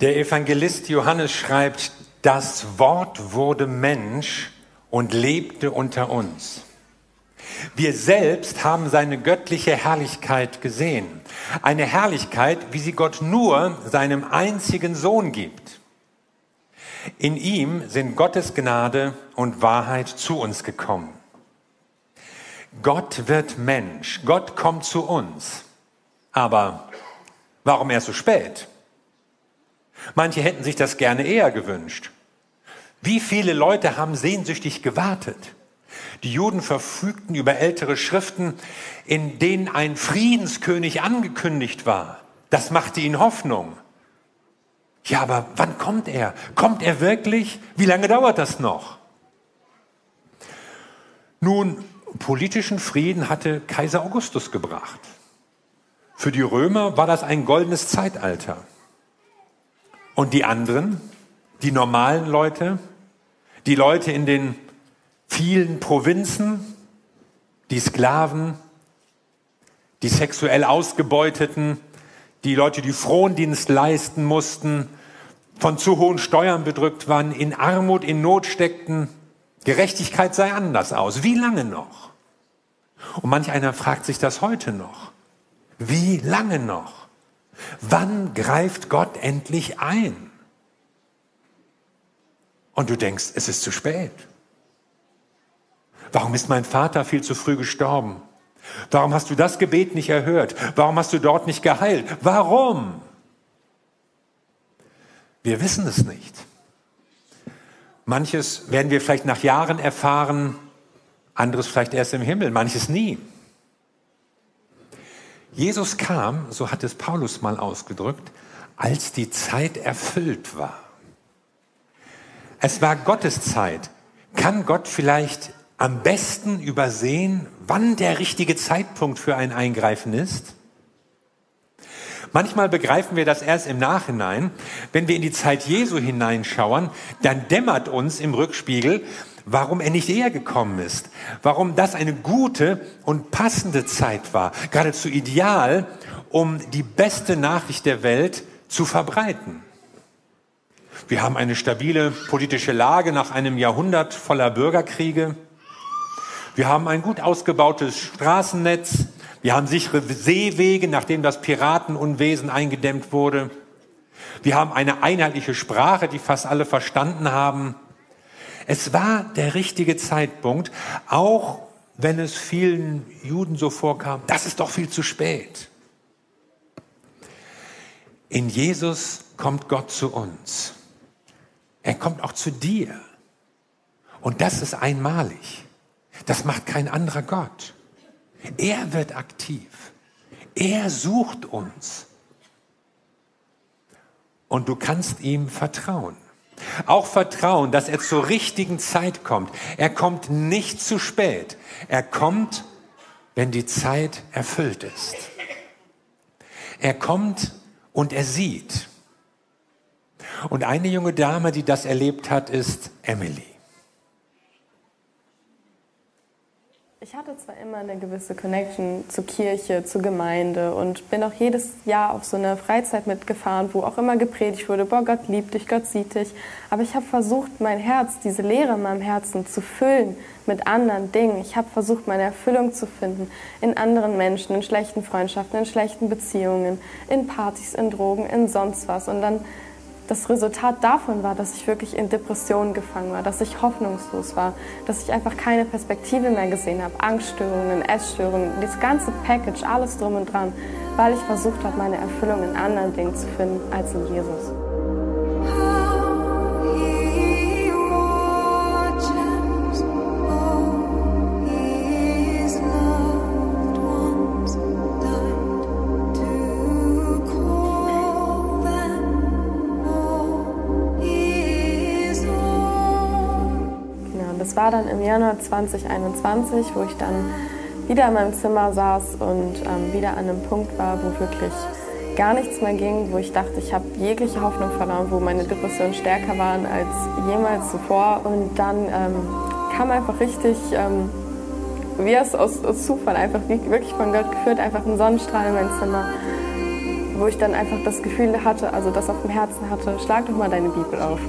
Der Evangelist Johannes schreibt, das Wort wurde Mensch und lebte unter uns. Wir selbst haben seine göttliche Herrlichkeit gesehen. Eine Herrlichkeit, wie sie Gott nur seinem einzigen Sohn gibt. In ihm sind Gottes Gnade und Wahrheit zu uns gekommen. Gott wird Mensch. Gott kommt zu uns. Aber warum erst so spät? Manche hätten sich das gerne eher gewünscht. Wie viele Leute haben sehnsüchtig gewartet? Die Juden verfügten über ältere Schriften, in denen ein Friedenskönig angekündigt war. Das machte ihnen Hoffnung. Ja, aber wann kommt er? Kommt er wirklich? Wie lange dauert das noch? Nun, politischen Frieden hatte Kaiser Augustus gebracht. Für die Römer war das ein goldenes Zeitalter. Und die anderen, die normalen Leute, die Leute in den vielen Provinzen, die Sklaven, die sexuell Ausgebeuteten, die Leute, die Frondienst leisten mussten, von zu hohen Steuern bedrückt waren, in Armut, in Not steckten. Gerechtigkeit sei anders aus. Wie lange noch? Und manch einer fragt sich das heute noch. Wie lange noch? Wann greift Gott endlich ein? Und du denkst, es ist zu spät. Warum ist mein Vater viel zu früh gestorben? Warum hast du das Gebet nicht erhört? Warum hast du dort nicht geheilt? Warum? Wir wissen es nicht. Manches werden wir vielleicht nach Jahren erfahren, anderes vielleicht erst im Himmel, manches nie. Jesus kam, so hat es Paulus mal ausgedrückt, als die Zeit erfüllt war. Es war Gottes Zeit. Kann Gott vielleicht am besten übersehen, wann der richtige Zeitpunkt für ein Eingreifen ist? Manchmal begreifen wir das erst im Nachhinein. Wenn wir in die Zeit Jesu hineinschauen, dann dämmert uns im Rückspiegel, warum er nicht eher gekommen ist, warum das eine gute und passende Zeit war, geradezu ideal, um die beste Nachricht der Welt zu verbreiten. Wir haben eine stabile politische Lage nach einem Jahrhundert voller Bürgerkriege. Wir haben ein gut ausgebautes Straßennetz. Wir haben sichere Seewege, nachdem das Piratenunwesen eingedämmt wurde. Wir haben eine einheitliche Sprache, die fast alle verstanden haben. Es war der richtige Zeitpunkt, auch wenn es vielen Juden so vorkam, das ist doch viel zu spät. In Jesus kommt Gott zu uns. Er kommt auch zu dir. Und das ist einmalig. Das macht kein anderer Gott. Er wird aktiv. Er sucht uns. Und du kannst ihm vertrauen. Auch vertrauen, dass er zur richtigen Zeit kommt. Er kommt nicht zu spät. Er kommt, wenn die Zeit erfüllt ist. Er kommt und er sieht. Und eine junge Dame, die das erlebt hat, ist Emily. Ich hatte zwar immer eine gewisse Connection zur Kirche, zur Gemeinde und bin auch jedes Jahr auf so eine Freizeit mitgefahren, wo auch immer gepredigt wurde, boah, Gott liebt dich, Gott sieht dich. Aber ich habe versucht, mein Herz, diese Leere in meinem Herzen zu füllen mit anderen Dingen. Ich habe versucht, meine Erfüllung zu finden in anderen Menschen, in schlechten Freundschaften, in schlechten Beziehungen, in Partys, in Drogen, in sonst was. Und dann das Resultat davon war, dass ich wirklich in Depressionen gefangen war, dass ich hoffnungslos war, dass ich einfach keine Perspektive mehr gesehen habe, Angststörungen, Essstörungen, das ganze Package, alles drum und dran, weil ich versucht habe, meine Erfüllung in anderen Dingen zu finden als in Jesus. War dann im Januar 2021, wo ich dann wieder in meinem Zimmer saß und ähm, wieder an einem Punkt war, wo wirklich gar nichts mehr ging, wo ich dachte, ich habe jegliche Hoffnung verloren, wo meine Depressionen stärker waren als jemals zuvor. Und dann ähm, kam einfach richtig, ähm, wie es aus, aus Zufall, einfach wirklich von Gott geführt, einfach ein Sonnenstrahl in mein Zimmer, wo ich dann einfach das Gefühl hatte, also das auf dem Herzen hatte, schlag doch mal deine Bibel auf.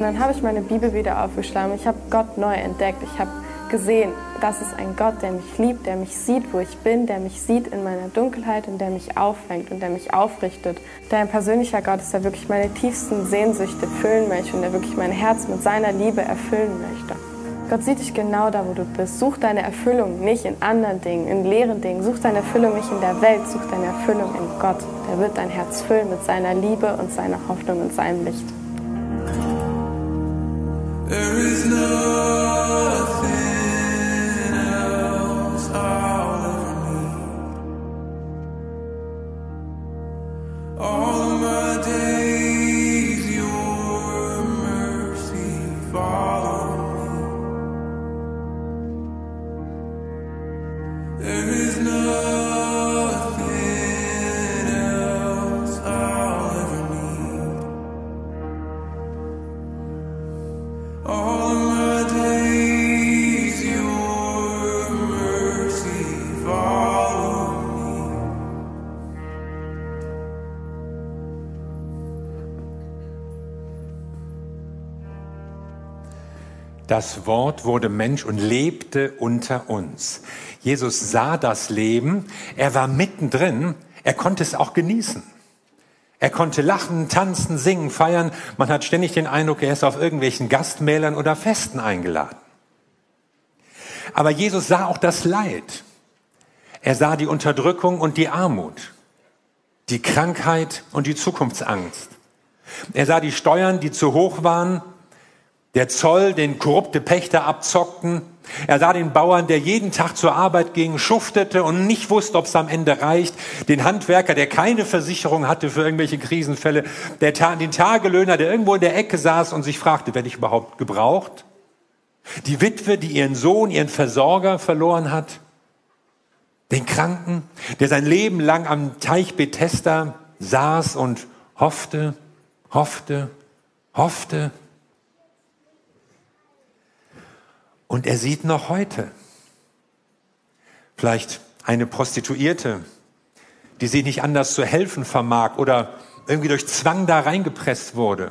Und dann habe ich meine Bibel wieder aufgeschlagen. Ich habe Gott neu entdeckt. Ich habe gesehen, das ist ein Gott, der mich liebt, der mich sieht, wo ich bin, der mich sieht in meiner Dunkelheit und der mich auffängt und der mich aufrichtet. Der ein persönlicher Gott ist, der wirklich meine tiefsten Sehnsüchte füllen möchte und der wirklich mein Herz mit seiner Liebe erfüllen möchte. Gott sieht dich genau da, wo du bist. Such deine Erfüllung nicht in anderen Dingen, in leeren Dingen. Such deine Erfüllung nicht in der Welt, such deine Erfüllung in Gott. Der wird dein Herz füllen mit seiner Liebe und seiner Hoffnung und seinem Licht. There is nothing Das Wort wurde Mensch und lebte unter uns. Jesus sah das Leben, er war mittendrin, er konnte es auch genießen. Er konnte lachen, tanzen, singen, feiern. Man hat ständig den Eindruck, er ist auf irgendwelchen Gastmälern oder Festen eingeladen. Aber Jesus sah auch das Leid. Er sah die Unterdrückung und die Armut, die Krankheit und die Zukunftsangst. Er sah die Steuern, die zu hoch waren, der Zoll, den korrupte Pächter abzockten. Er sah den Bauern, der jeden Tag zur Arbeit ging, schuftete und nicht wusste, ob es am Ende reicht. Den Handwerker, der keine Versicherung hatte für irgendwelche Krisenfälle. Der, den Tagelöhner, der irgendwo in der Ecke saß und sich fragte, werde ich überhaupt gebraucht? Die Witwe, die ihren Sohn, ihren Versorger verloren hat. Den Kranken, der sein Leben lang am Teich Bethesda saß und hoffte, hoffte, hoffte, Und er sieht noch heute vielleicht eine Prostituierte, die sich nicht anders zu helfen vermag oder irgendwie durch Zwang da reingepresst wurde.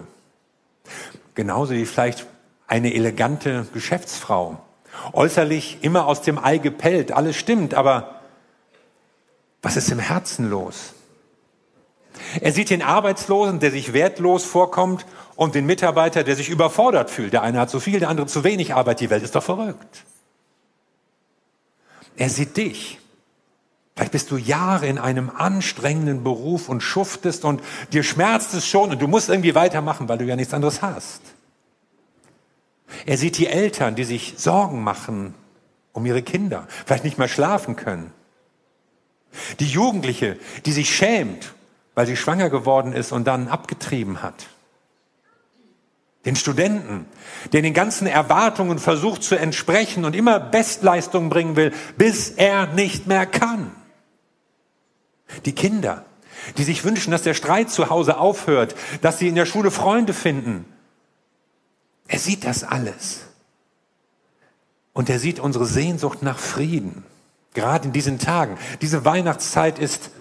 Genauso wie vielleicht eine elegante Geschäftsfrau. Äußerlich immer aus dem Ei gepellt, alles stimmt, aber was ist im Herzen los? Er sieht den Arbeitslosen, der sich wertlos vorkommt und den Mitarbeiter, der sich überfordert fühlt. Der eine hat zu viel, der andere zu wenig Arbeit. Die Welt ist doch verrückt. Er sieht dich. Vielleicht bist du Jahre in einem anstrengenden Beruf und schuftest und dir schmerzt es schon und du musst irgendwie weitermachen, weil du ja nichts anderes hast. Er sieht die Eltern, die sich Sorgen machen um ihre Kinder, vielleicht nicht mehr schlafen können. Die Jugendliche, die sich schämt, weil sie schwanger geworden ist und dann abgetrieben hat den Studenten, der den ganzen Erwartungen versucht zu entsprechen und immer Bestleistungen bringen will, bis er nicht mehr kann. Die Kinder, die sich wünschen, dass der Streit zu Hause aufhört, dass sie in der Schule Freunde finden. Er sieht das alles. Und er sieht unsere Sehnsucht nach Frieden, gerade in diesen Tagen. Diese Weihnachtszeit ist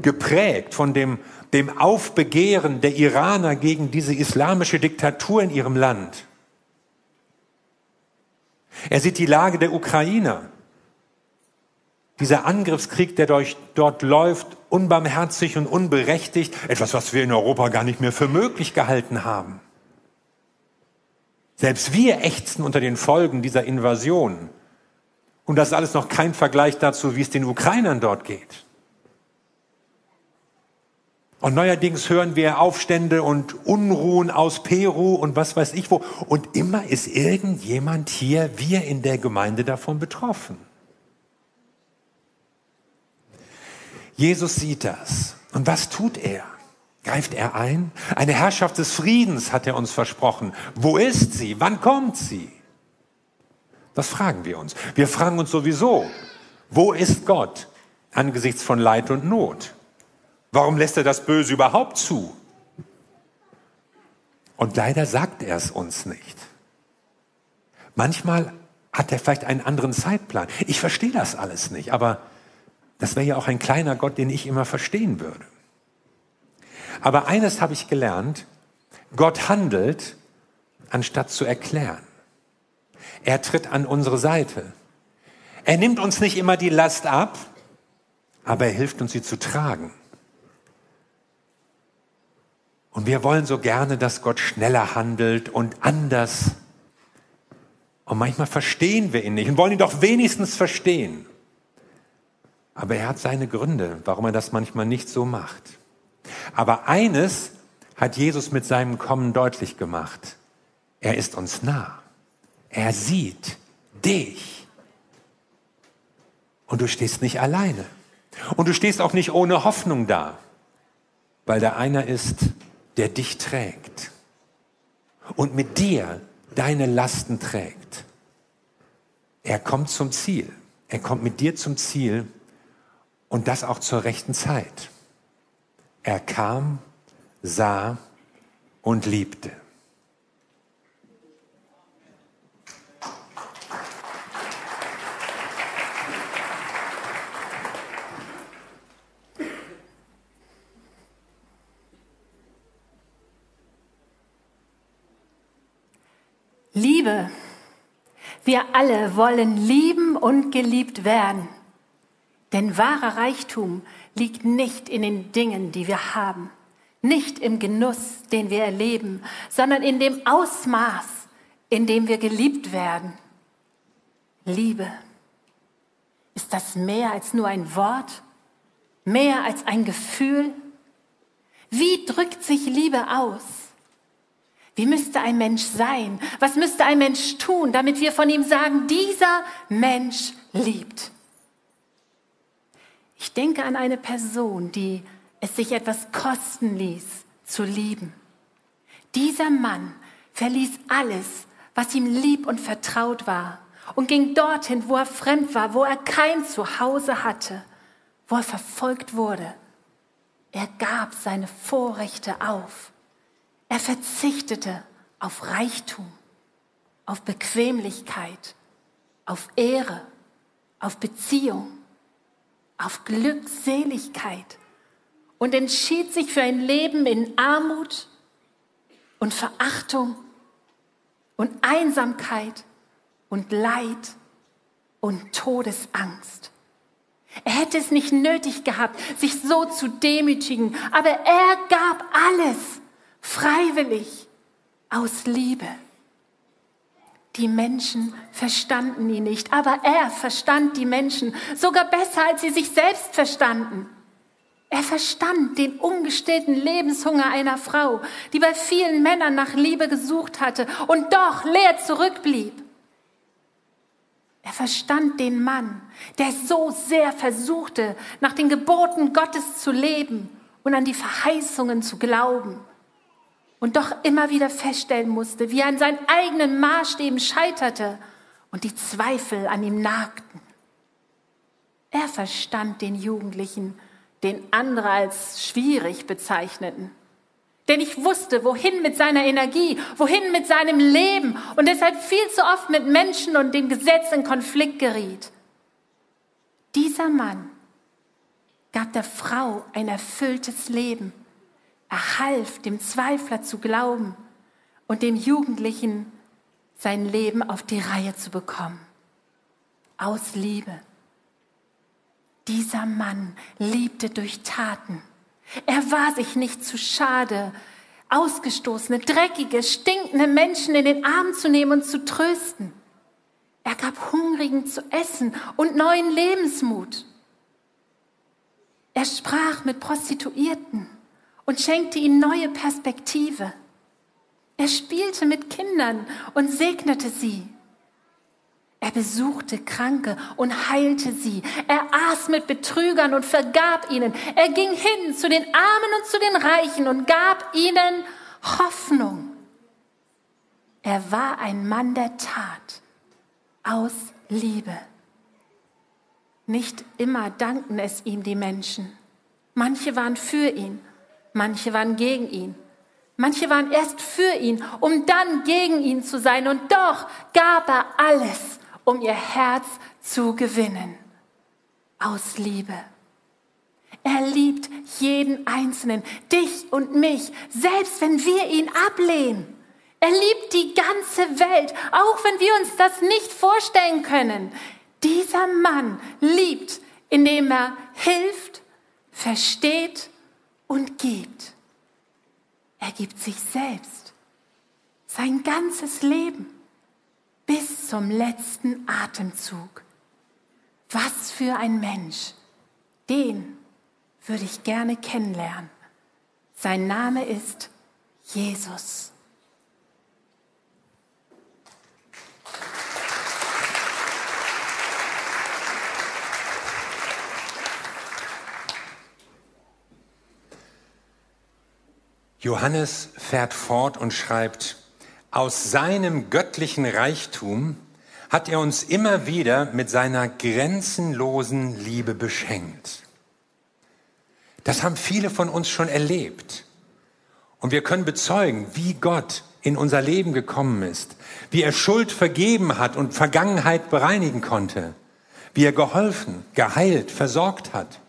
geprägt von dem dem Aufbegehren der Iraner gegen diese islamische Diktatur in ihrem Land. Er sieht die Lage der Ukrainer. Dieser Angriffskrieg, der durch, dort läuft, unbarmherzig und unberechtigt, etwas, was wir in Europa gar nicht mehr für möglich gehalten haben. Selbst wir ächzen unter den Folgen dieser Invasion. Und das ist alles noch kein Vergleich dazu, wie es den Ukrainern dort geht. Und neuerdings hören wir Aufstände und Unruhen aus Peru und was weiß ich wo. Und immer ist irgendjemand hier, wir in der Gemeinde davon betroffen. Jesus sieht das. Und was tut er? Greift er ein? Eine Herrschaft des Friedens hat er uns versprochen. Wo ist sie? Wann kommt sie? Das fragen wir uns. Wir fragen uns sowieso, wo ist Gott angesichts von Leid und Not? Warum lässt er das Böse überhaupt zu? Und leider sagt er es uns nicht. Manchmal hat er vielleicht einen anderen Zeitplan. Ich verstehe das alles nicht, aber das wäre ja auch ein kleiner Gott, den ich immer verstehen würde. Aber eines habe ich gelernt, Gott handelt, anstatt zu erklären. Er tritt an unsere Seite. Er nimmt uns nicht immer die Last ab, aber er hilft uns, sie zu tragen. Und wir wollen so gerne, dass Gott schneller handelt und anders. Und manchmal verstehen wir ihn nicht und wollen ihn doch wenigstens verstehen. Aber er hat seine Gründe, warum er das manchmal nicht so macht. Aber eines hat Jesus mit seinem Kommen deutlich gemacht. Er ist uns nah. Er sieht dich. Und du stehst nicht alleine. Und du stehst auch nicht ohne Hoffnung da, weil da einer ist, der dich trägt und mit dir deine Lasten trägt. Er kommt zum Ziel. Er kommt mit dir zum Ziel und das auch zur rechten Zeit. Er kam, sah und liebte. Liebe. Wir alle wollen lieben und geliebt werden. Denn wahrer Reichtum liegt nicht in den Dingen, die wir haben, nicht im Genuss, den wir erleben, sondern in dem Ausmaß, in dem wir geliebt werden. Liebe. Ist das mehr als nur ein Wort? Mehr als ein Gefühl? Wie drückt sich Liebe aus? Wie müsste ein Mensch sein? Was müsste ein Mensch tun, damit wir von ihm sagen, dieser Mensch liebt? Ich denke an eine Person, die es sich etwas kosten ließ, zu lieben. Dieser Mann verließ alles, was ihm lieb und vertraut war, und ging dorthin, wo er fremd war, wo er kein Zuhause hatte, wo er verfolgt wurde. Er gab seine Vorrechte auf. Er verzichtete auf Reichtum, auf Bequemlichkeit, auf Ehre, auf Beziehung, auf Glückseligkeit und entschied sich für ein Leben in Armut und Verachtung und Einsamkeit und Leid und Todesangst. Er hätte es nicht nötig gehabt, sich so zu demütigen, aber er gab alles freiwillig, aus Liebe. Die Menschen verstanden ihn nicht, aber er verstand die Menschen sogar besser, als sie sich selbst verstanden. Er verstand den ungestillten Lebenshunger einer Frau, die bei vielen Männern nach Liebe gesucht hatte und doch leer zurückblieb. Er verstand den Mann, der so sehr versuchte, nach den Geboten Gottes zu leben und an die Verheißungen zu glauben und doch immer wieder feststellen musste, wie er an seinen eigenen Maßstäben scheiterte und die Zweifel an ihm nagten. Er verstand den Jugendlichen, den andere als schwierig bezeichneten. Denn ich wusste, wohin mit seiner Energie, wohin mit seinem Leben und deshalb viel zu oft mit Menschen und dem Gesetz in Konflikt geriet. Dieser Mann gab der Frau ein erfülltes Leben er half dem Zweifler zu glauben und dem Jugendlichen sein Leben auf die Reihe zu bekommen. Aus Liebe. Dieser Mann liebte durch Taten. Er war sich nicht zu schade, ausgestoßene, dreckige, stinkende Menschen in den Arm zu nehmen und zu trösten. Er gab Hungrigen zu essen und neuen Lebensmut. Er sprach mit Prostituierten und schenkte ihnen neue Perspektive. Er spielte mit Kindern und segnete sie. Er besuchte Kranke und heilte sie. Er aß mit Betrügern und vergab ihnen. Er ging hin zu den Armen und zu den Reichen und gab ihnen Hoffnung. Er war ein Mann der Tat aus Liebe. Nicht immer dankten es ihm die Menschen. Manche waren für ihn Manche waren gegen ihn. Manche waren erst für ihn, um dann gegen ihn zu sein. Und doch gab er alles, um ihr Herz zu gewinnen. Aus Liebe. Er liebt jeden Einzelnen, dich und mich, selbst wenn wir ihn ablehnen. Er liebt die ganze Welt, auch wenn wir uns das nicht vorstellen können. Dieser Mann liebt, indem er hilft, versteht und gibt. Er gibt sich selbst, sein ganzes Leben, bis zum letzten Atemzug. Was für ein Mensch. Den würde ich gerne kennenlernen. Sein Name ist Jesus. Johannes fährt fort und schreibt, aus seinem göttlichen Reichtum hat er uns immer wieder mit seiner grenzenlosen Liebe beschenkt. Das haben viele von uns schon erlebt. Und wir können bezeugen, wie Gott in unser Leben gekommen ist, wie er Schuld vergeben hat und Vergangenheit bereinigen konnte, wie er geholfen, geheilt, versorgt hat,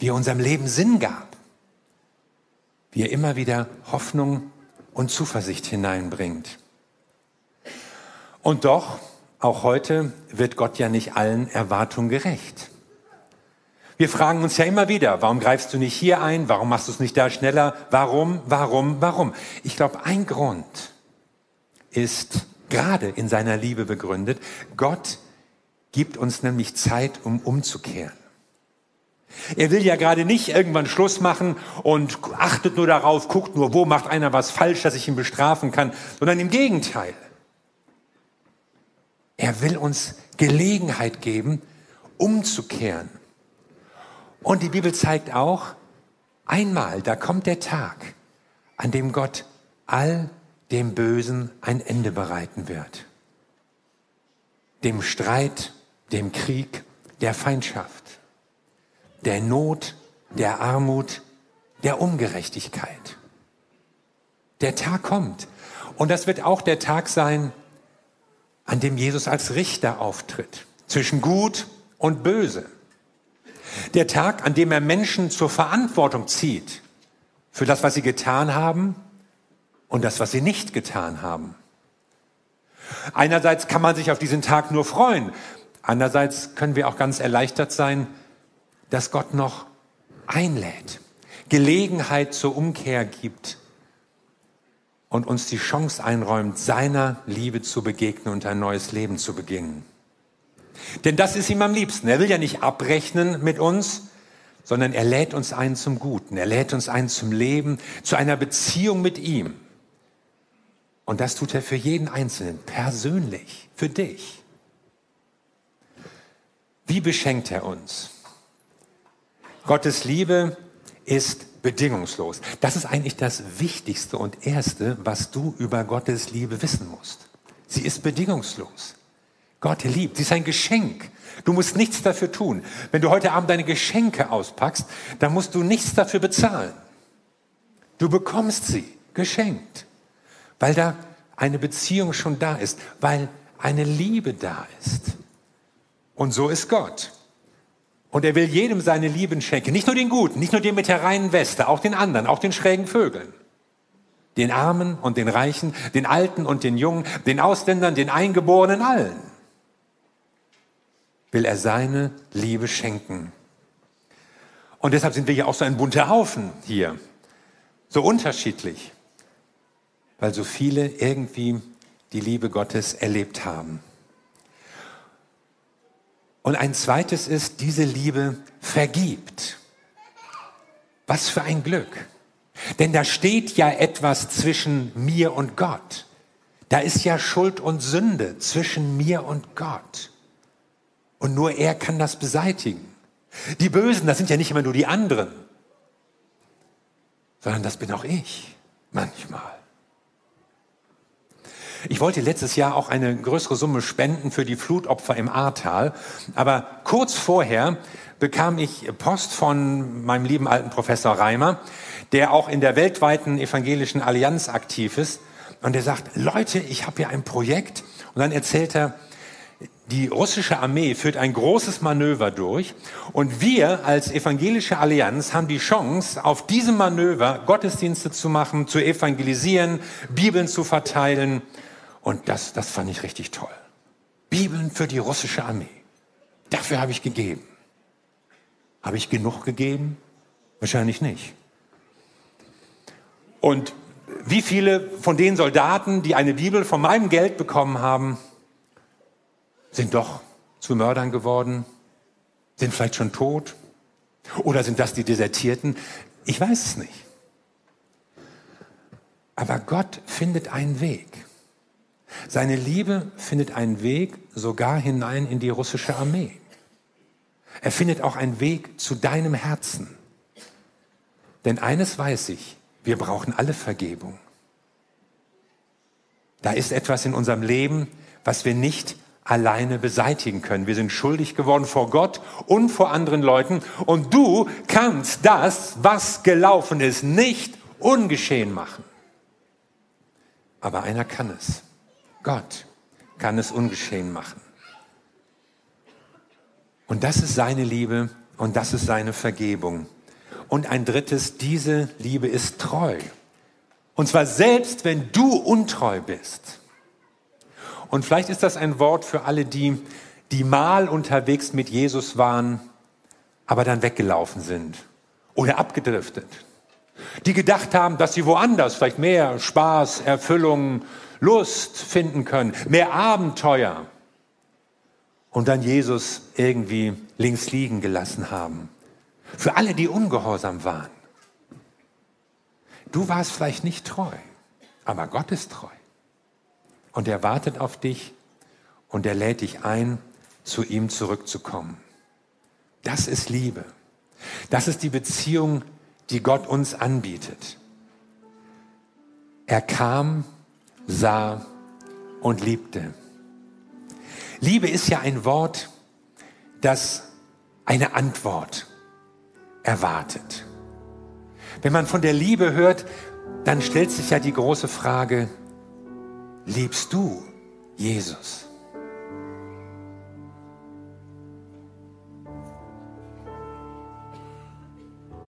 wie er unserem Leben Sinn gab wie er immer wieder Hoffnung und Zuversicht hineinbringt. Und doch, auch heute wird Gott ja nicht allen Erwartungen gerecht. Wir fragen uns ja immer wieder, warum greifst du nicht hier ein? Warum machst du es nicht da schneller? Warum, warum, warum? Ich glaube, ein Grund ist gerade in seiner Liebe begründet. Gott gibt uns nämlich Zeit, um umzukehren. Er will ja gerade nicht irgendwann Schluss machen und achtet nur darauf, guckt nur, wo macht einer was falsch, dass ich ihn bestrafen kann, sondern im Gegenteil. Er will uns Gelegenheit geben, umzukehren. Und die Bibel zeigt auch, einmal, da kommt der Tag, an dem Gott all dem Bösen ein Ende bereiten wird. Dem Streit, dem Krieg, der Feindschaft der Not, der Armut, der Ungerechtigkeit. Der Tag kommt. Und das wird auch der Tag sein, an dem Jesus als Richter auftritt, zwischen Gut und Böse. Der Tag, an dem er Menschen zur Verantwortung zieht für das, was sie getan haben und das, was sie nicht getan haben. Einerseits kann man sich auf diesen Tag nur freuen, andererseits können wir auch ganz erleichtert sein, dass Gott noch einlädt, Gelegenheit zur Umkehr gibt und uns die Chance einräumt, seiner Liebe zu begegnen und ein neues Leben zu beginnen. Denn das ist ihm am liebsten. Er will ja nicht abrechnen mit uns, sondern er lädt uns ein zum Guten. Er lädt uns ein zum Leben, zu einer Beziehung mit ihm. Und das tut er für jeden Einzelnen, persönlich, für dich. Wie beschenkt er uns? Gottes Liebe ist bedingungslos. Das ist eigentlich das Wichtigste und Erste, was du über Gottes Liebe wissen musst. Sie ist bedingungslos. Gott liebt. Sie ist ein Geschenk. Du musst nichts dafür tun. Wenn du heute Abend deine Geschenke auspackst, dann musst du nichts dafür bezahlen. Du bekommst sie geschenkt, weil da eine Beziehung schon da ist, weil eine Liebe da ist. Und so ist Gott. Und er will jedem seine Lieben schenken. Nicht nur den Guten, nicht nur den mit der reinen Weste, auch den anderen, auch den schrägen Vögeln. Den Armen und den Reichen, den Alten und den Jungen, den Ausländern, den Eingeborenen, allen. Will er seine Liebe schenken. Und deshalb sind wir ja auch so ein bunter Haufen hier. So unterschiedlich. Weil so viele irgendwie die Liebe Gottes erlebt haben. Und ein zweites ist, diese Liebe vergibt. Was für ein Glück. Denn da steht ja etwas zwischen mir und Gott. Da ist ja Schuld und Sünde zwischen mir und Gott. Und nur er kann das beseitigen. Die Bösen, das sind ja nicht immer nur die anderen, sondern das bin auch ich manchmal. Ich wollte letztes Jahr auch eine größere Summe spenden für die Flutopfer im Ahrtal. Aber kurz vorher bekam ich Post von meinem lieben alten Professor Reimer, der auch in der weltweiten evangelischen Allianz aktiv ist. Und der sagt, Leute, ich habe hier ein Projekt. Und dann erzählt er, die russische Armee führt ein großes Manöver durch und wir als evangelische Allianz haben die Chance, auf diesem Manöver Gottesdienste zu machen, zu evangelisieren, Bibeln zu verteilen. Und das, das fand ich richtig toll. Bibeln für die russische Armee. Dafür habe ich gegeben. Habe ich genug gegeben? Wahrscheinlich nicht. Und wie viele von den Soldaten, die eine Bibel von meinem Geld bekommen haben, sind doch zu Mördern geworden, sind vielleicht schon tot oder sind das die Desertierten? Ich weiß es nicht. Aber Gott findet einen Weg. Seine Liebe findet einen Weg sogar hinein in die russische Armee. Er findet auch einen Weg zu deinem Herzen. Denn eines weiß ich, wir brauchen alle Vergebung. Da ist etwas in unserem Leben, was wir nicht alleine beseitigen können. Wir sind schuldig geworden vor Gott und vor anderen Leuten. Und du kannst das, was gelaufen ist, nicht ungeschehen machen. Aber einer kann es. Gott kann es ungeschehen machen. Und das ist seine Liebe und das ist seine Vergebung. Und ein drittes, diese Liebe ist treu. Und zwar selbst, wenn du untreu bist. Und vielleicht ist das ein Wort für alle, die, die mal unterwegs mit Jesus waren, aber dann weggelaufen sind oder abgedriftet. Die gedacht haben, dass sie woanders vielleicht mehr Spaß, Erfüllung, Lust finden können, mehr Abenteuer. Und dann Jesus irgendwie links liegen gelassen haben. Für alle, die ungehorsam waren. Du warst vielleicht nicht treu, aber Gott ist treu. Und er wartet auf dich und er lädt dich ein, zu ihm zurückzukommen. Das ist Liebe. Das ist die Beziehung, die Gott uns anbietet. Er kam, sah und liebte. Liebe ist ja ein Wort, das eine Antwort erwartet. Wenn man von der Liebe hört, dann stellt sich ja die große Frage, liebst du Jesus?